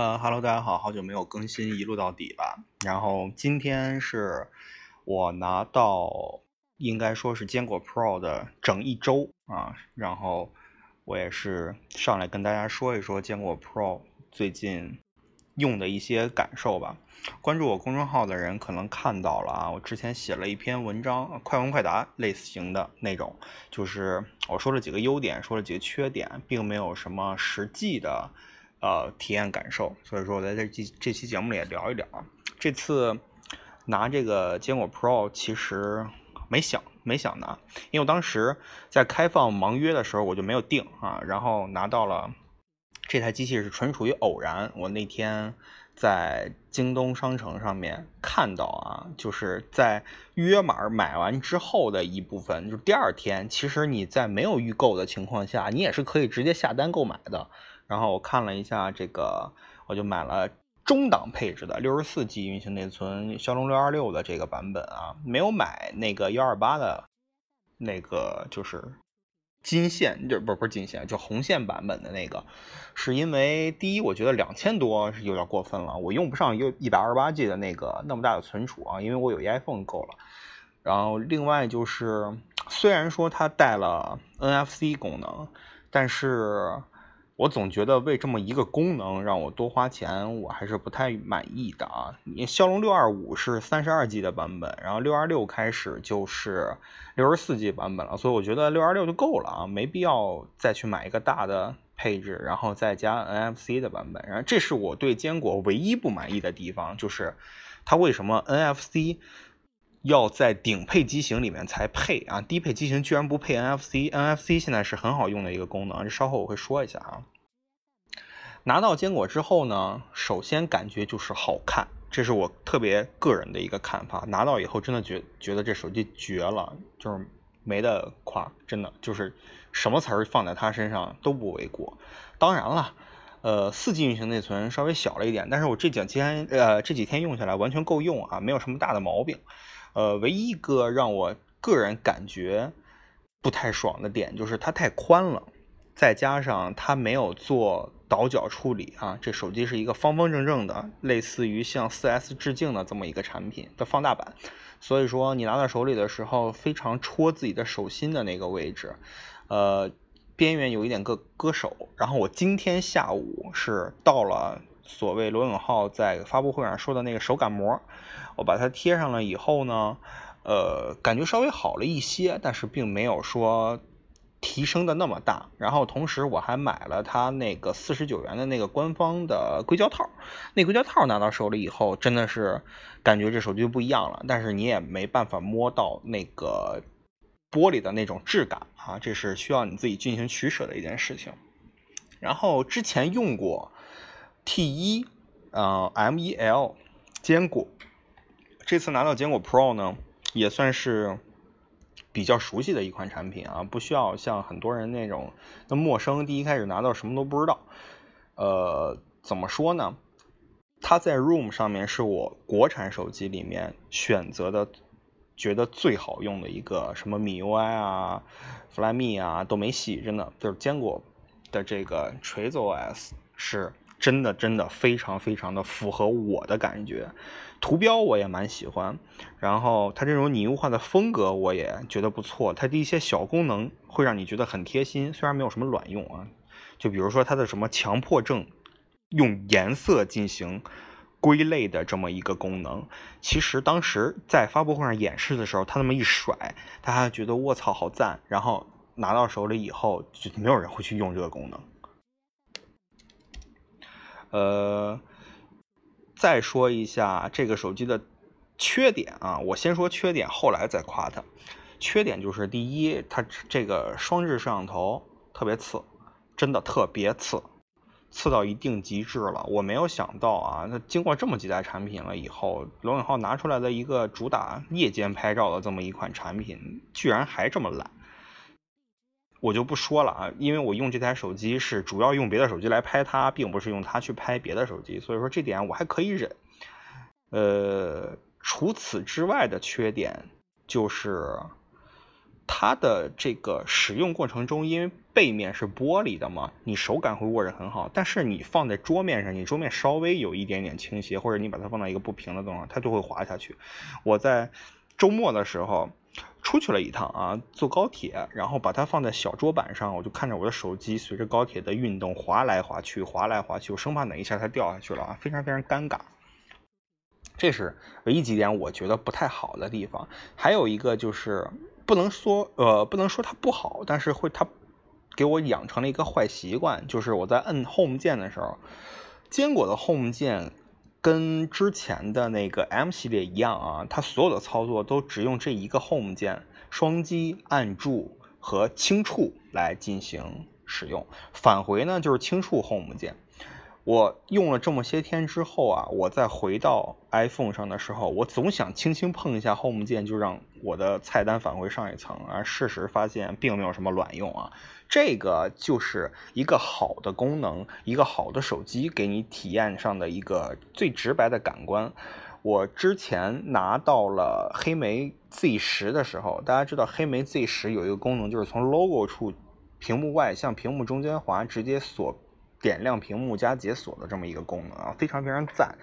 呃哈喽，大家好，好久没有更新，一路到底吧。然后今天是我拿到，应该说是坚果 Pro 的整一周啊。然后我也是上来跟大家说一说坚果 Pro 最近用的一些感受吧。关注我公众号的人可能看到了啊，我之前写了一篇文章，快问快答类型的那种，就是我说了几个优点，说了几个缺点，并没有什么实际的。呃，体验感受，所以说我在这这这期节目里也聊一聊。这次拿这个坚果 Pro，其实没想没想拿，因为我当时在开放盲约的时候我就没有定啊，然后拿到了这台机器是纯属于偶然。我那天在京东商城上面看到啊，就是在约码买完之后的一部分，就第二天，其实你在没有预购的情况下，你也是可以直接下单购买的。然后我看了一下这个，我就买了中档配置的六十四 G 运行内存骁龙六二六的这个版本啊，没有买那个幺二八的，那个就是金线，就不是不是金线，就红线版本的那个，是因为第一，我觉得两千多是有点过分了，我用不上一一百二十八 G 的那个那么大的存储啊，因为我有一 iPhone 够了。然后另外就是，虽然说它带了 NFC 功能，但是。我总觉得为这么一个功能让我多花钱，我还是不太满意的啊！你骁龙六二五是三十二 G 的版本，然后六二六开始就是六十四 G 版本了，所以我觉得六二六就够了啊，没必要再去买一个大的配置，然后再加 NFC 的版本。然后这是我对坚果唯一不满意的地方，就是它为什么 NFC？要在顶配机型里面才配啊，低配机型居然不配 NFC，NFC 现在是很好用的一个功能，这稍后我会说一下啊。拿到坚果之后呢，首先感觉就是好看，这是我特别个人的一个看法。拿到以后真的觉觉得这手机绝了，就是没得夸，真的就是什么词儿放在它身上都不为过。当然了，呃，四 G 运行内存稍微小了一点，但是我这几天呃这几天用下来完全够用啊，没有什么大的毛病。呃，唯一一个让我个人感觉不太爽的点就是它太宽了，再加上它没有做倒角处理啊。这手机是一个方方正正的，类似于向 4S 致敬的这么一个产品的放大版，所以说你拿到手里的时候非常戳自己的手心的那个位置，呃，边缘有一点硌硌手。然后我今天下午是到了所谓罗永浩在发布会上说的那个手感膜。我把它贴上了以后呢，呃，感觉稍微好了一些，但是并没有说提升的那么大。然后同时我还买了它那个四十九元的那个官方的硅胶套，那硅胶套拿到手里以后，真的是感觉这手机就不一样了。但是你也没办法摸到那个玻璃的那种质感啊，这是需要你自己进行取舍的一件事情。然后之前用过 T 一，呃，M 一 L 坚果。这次拿到坚果 Pro 呢，也算是比较熟悉的一款产品啊，不需要像很多人那种那陌生。第一开始拿到什么都不知道，呃，怎么说呢？它在 Room 上面是我国产手机里面选择的，觉得最好用的一个，什么 MIUI 啊、Flyme 啊都没戏，真的就是坚果的这个锤子 OS 是。真的真的非常非常的符合我的感觉，图标我也蛮喜欢，然后它这种拟物化的风格我也觉得不错，它的一些小功能会让你觉得很贴心，虽然没有什么卵用啊，就比如说它的什么强迫症用颜色进行归类的这么一个功能，其实当时在发布会上演示的时候，他那么一甩，大家觉得卧槽好赞，然后拿到手里以后就没有人会去用这个功能。呃，再说一下这个手机的缺点啊，我先说缺点，后来再夸它。缺点就是第一，它这个双摄像头特别次，真的特别次，次到一定极致了。我没有想到啊，那经过这么几代产品了以后，罗永浩拿出来的一个主打夜间拍照的这么一款产品，居然还这么烂。我就不说了啊，因为我用这台手机是主要用别的手机来拍它，并不是用它去拍别的手机，所以说这点我还可以忍。呃，除此之外的缺点就是它的这个使用过程中，因为背面是玻璃的嘛，你手感会握着很好。但是你放在桌面上，你桌面稍微有一点点倾斜，或者你把它放到一个不平的地方，它就会滑下去。我在周末的时候出去了一趟啊，坐高铁，然后把它放在小桌板上，我就看着我的手机随着高铁的运动滑来滑去，滑来滑去，我生怕哪一下它掉下去了啊，非常非常尴尬。这是唯一几点我觉得不太好的地方，还有一个就是不能说呃不能说它不好，但是会它给我养成了一个坏习惯，就是我在摁 Home 键的时候，坚果的 Home 键跟之前的那个 M 系列一样啊，它所有的操作都只用这一个 Home 键，双击按住和轻触来进行使用，返回呢就是轻触 Home 键。我用了这么些天之后啊，我再回到 iPhone 上的时候，我总想轻轻碰一下 Home 键，就让我的菜单返回上一层而事实发现并没有什么卵用啊。这个就是一个好的功能，一个好的手机给你体验上的一个最直白的感官。我之前拿到了黑莓 Z 十的时候，大家知道黑莓 Z 十有一个功能，就是从 logo 处屏幕外向屏幕中间滑，直接锁。点亮屏幕加解锁的这么一个功能啊，非常非常赞。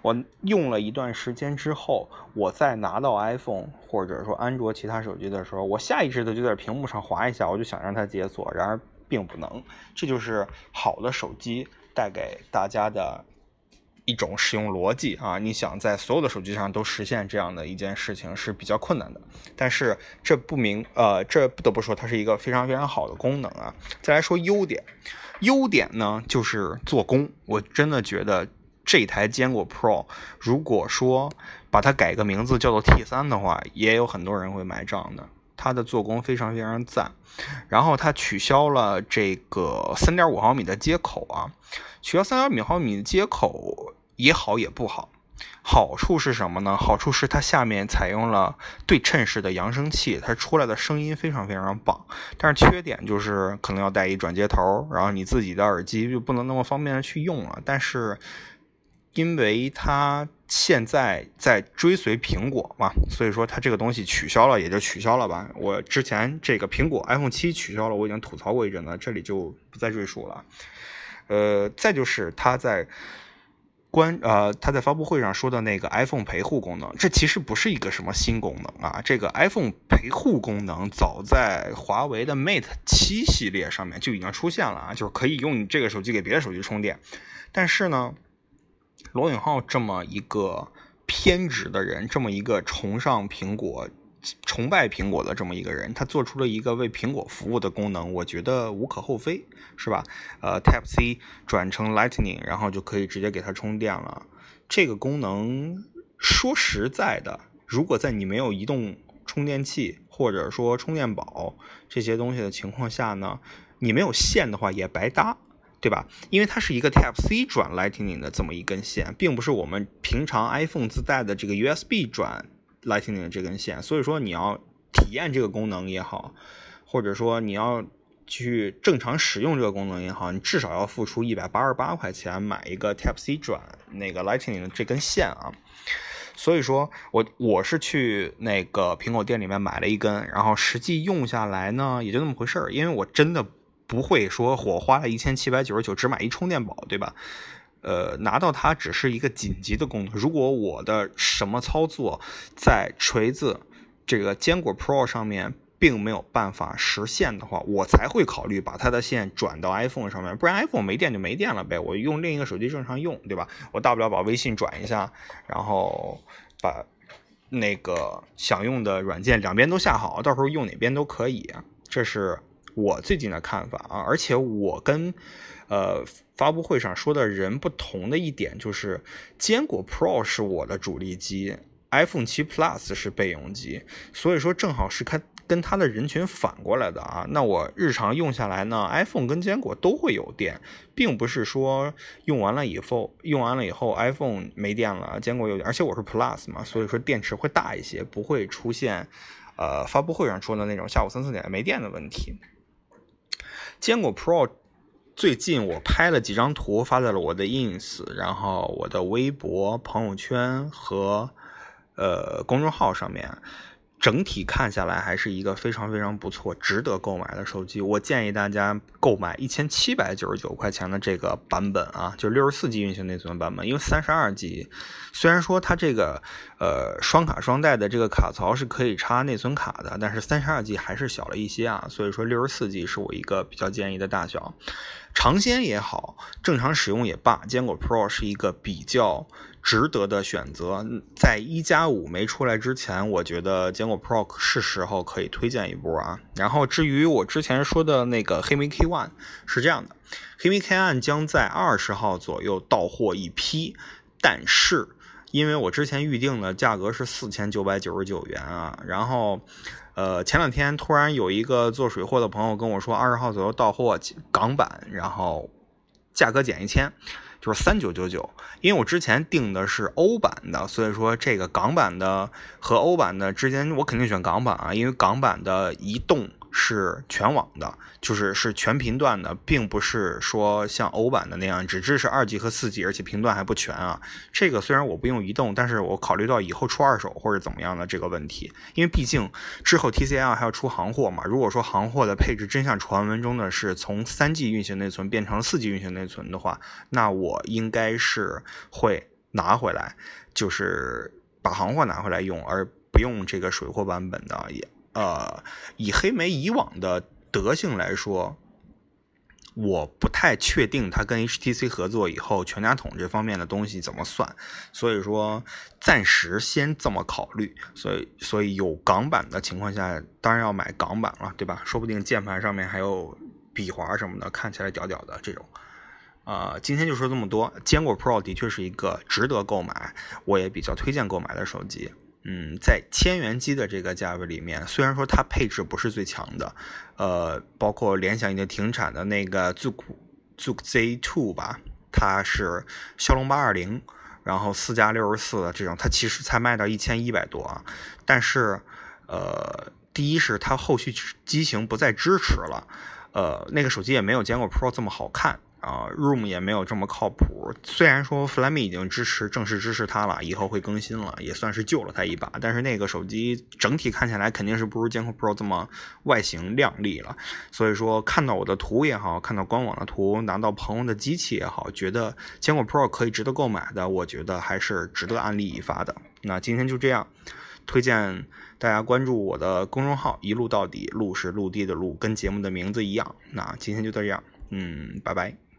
我用了一段时间之后，我再拿到 iPhone 或者说安卓其他手机的时候，我下意识的就在屏幕上划一下，我就想让它解锁，然而并不能。这就是好的手机带给大家的一种使用逻辑啊！你想在所有的手机上都实现这样的一件事情是比较困难的，但是这不明呃，这不得不说它是一个非常非常好的功能啊。再来说优点。优点呢，就是做工。我真的觉得这台坚果 Pro，如果说把它改个名字叫做 T 三的话，也有很多人会买账的。它的做工非常非常赞。然后它取消了这个三点五毫米的接口啊，取消三点五毫米的接口也好也不好。好处是什么呢？好处是它下面采用了对称式的扬声器，它出来的声音非常非常棒。但是缺点就是可能要带一转接头，然后你自己的耳机就不能那么方便的去用了。但是因为它现在在追随苹果嘛，所以说它这个东西取消了也就取消了吧。我之前这个苹果 iPhone 七取消了，我已经吐槽过一阵了，这里就不再赘述了。呃，再就是它在。关呃，他在发布会上说的那个 iPhone 陪护功能，这其实不是一个什么新功能啊。这个 iPhone 陪护功能早在华为的 Mate 七系列上面就已经出现了啊，就是可以用你这个手机给别的手机充电。但是呢，罗永浩这么一个偏执的人，这么一个崇尚苹果。崇拜苹果的这么一个人，他做出了一个为苹果服务的功能，我觉得无可厚非，是吧？呃，Type C 转成 Lightning，然后就可以直接给它充电了。这个功能说实在的，如果在你没有移动充电器或者说充电宝这些东西的情况下呢，你没有线的话也白搭，对吧？因为它是一个 Type C 转 Lightning 的这么一根线，并不是我们平常 iPhone 自带的这个 USB 转。Lightning 的这根线，所以说你要体验这个功能也好，或者说你要去正常使用这个功能也好，你至少要付出一百八十八块钱买一个 Type C 转那个 Lightning 的这根线啊。所以说我我是去那个苹果店里面买了一根，然后实际用下来呢也就那么回事儿，因为我真的不会说我花了一千七百九十九只买一充电宝，对吧？呃，拿到它只是一个紧急的功能。如果我的什么操作在锤子这个坚果 Pro 上面并没有办法实现的话，我才会考虑把它的线转到 iPhone 上面。不然 iPhone 没电就没电了呗，我用另一个手机正常用，对吧？我大不了把微信转一下，然后把那个想用的软件两边都下好，到时候用哪边都可以。这是我最近的看法啊，而且我跟。呃，发布会上说的人不同的一点就是，坚果 Pro 是我的主力机，iPhone 7 Plus 是备用机，所以说正好是看跟它的人群反过来的啊。那我日常用下来呢，iPhone 跟坚果都会有电，并不是说用完了以后用完了以后 iPhone 没电了，坚果有，而且我是 Plus 嘛，所以说电池会大一些，不会出现呃发布会上说的那种下午三四点没电的问题。坚果 Pro。最近我拍了几张图发在了我的 ins，然后我的微博、朋友圈和呃公众号上面。整体看下来还是一个非常非常不错、值得购买的手机。我建议大家购买一千七百九十九块钱的这个版本啊，就六十四 G 运行内存版本。因为三十二 G 虽然说它这个呃双卡双待的这个卡槽是可以插内存卡的，但是三十二 G 还是小了一些啊。所以说六十四 G 是我一个比较建议的大小。尝鲜也好，正常使用也罢，坚果 Pro 是一个比较。值得的选择，在一加五没出来之前，我觉得坚果 Pro 是时候可以推荐一波啊。然后至于我之前说的那个黑莓 K One 是这样的，黑莓 K One 将在二十号左右到货一批，但是因为我之前预定的价格是四千九百九十九元啊，然后呃前两天突然有一个做水货的朋友跟我说二十号左右到货港版，然后价格减一千。就是三九九九，因为我之前订的是欧版的，所以说这个港版的和欧版的之间，我肯定选港版啊，因为港版的移动。是全网的，就是是全频段的，并不是说像欧版的那样只支持二 G 和四 G，而且频段还不全啊。这个虽然我不用移动，但是我考虑到以后出二手或者怎么样的这个问题，因为毕竟之后 TCL 还要出行货嘛。如果说行货的配置真像传闻中的是从三 G 运行内存变成了四 G 运行内存的话，那我应该是会拿回来，就是把行货拿回来用，而不用这个水货版本的也。呃，以黑莓以往的德性来说，我不太确定它跟 HTC 合作以后全家桶这方面的东西怎么算，所以说暂时先这么考虑。所以，所以有港版的情况下，当然要买港版了，对吧？说不定键盘上面还有笔划什么的，看起来屌屌的这种。啊，今天就说这么多。坚果 Pro 的确是一个值得购买，我也比较推荐购买的手机。嗯，在千元机的这个价位里面，虽然说它配置不是最强的，呃，包括联想已经停产的那个 Zook Zook Z2 吧，它是骁龙八二零，然后四加六十四的这种，它其实才卖到一千一百多啊。但是，呃，第一是它后续机型不再支持了，呃，那个手机也没有坚果 Pro 这么好看。啊，Room 也没有这么靠谱。虽然说 Flyme 已经支持正式支持它了，以后会更新了，也算是救了它一把。但是那个手机整体看起来肯定是不如坚果 Pro 这么外形靓丽了。所以说看到我的图也好，看到官网的图，拿到朋友的机器也好，觉得坚果 Pro 可以值得购买的，我觉得还是值得安利一发的。那今天就这样，推荐大家关注我的公众号“一路到底”，路是陆地的路，跟节目的名字一样。那今天就这样，嗯，拜拜。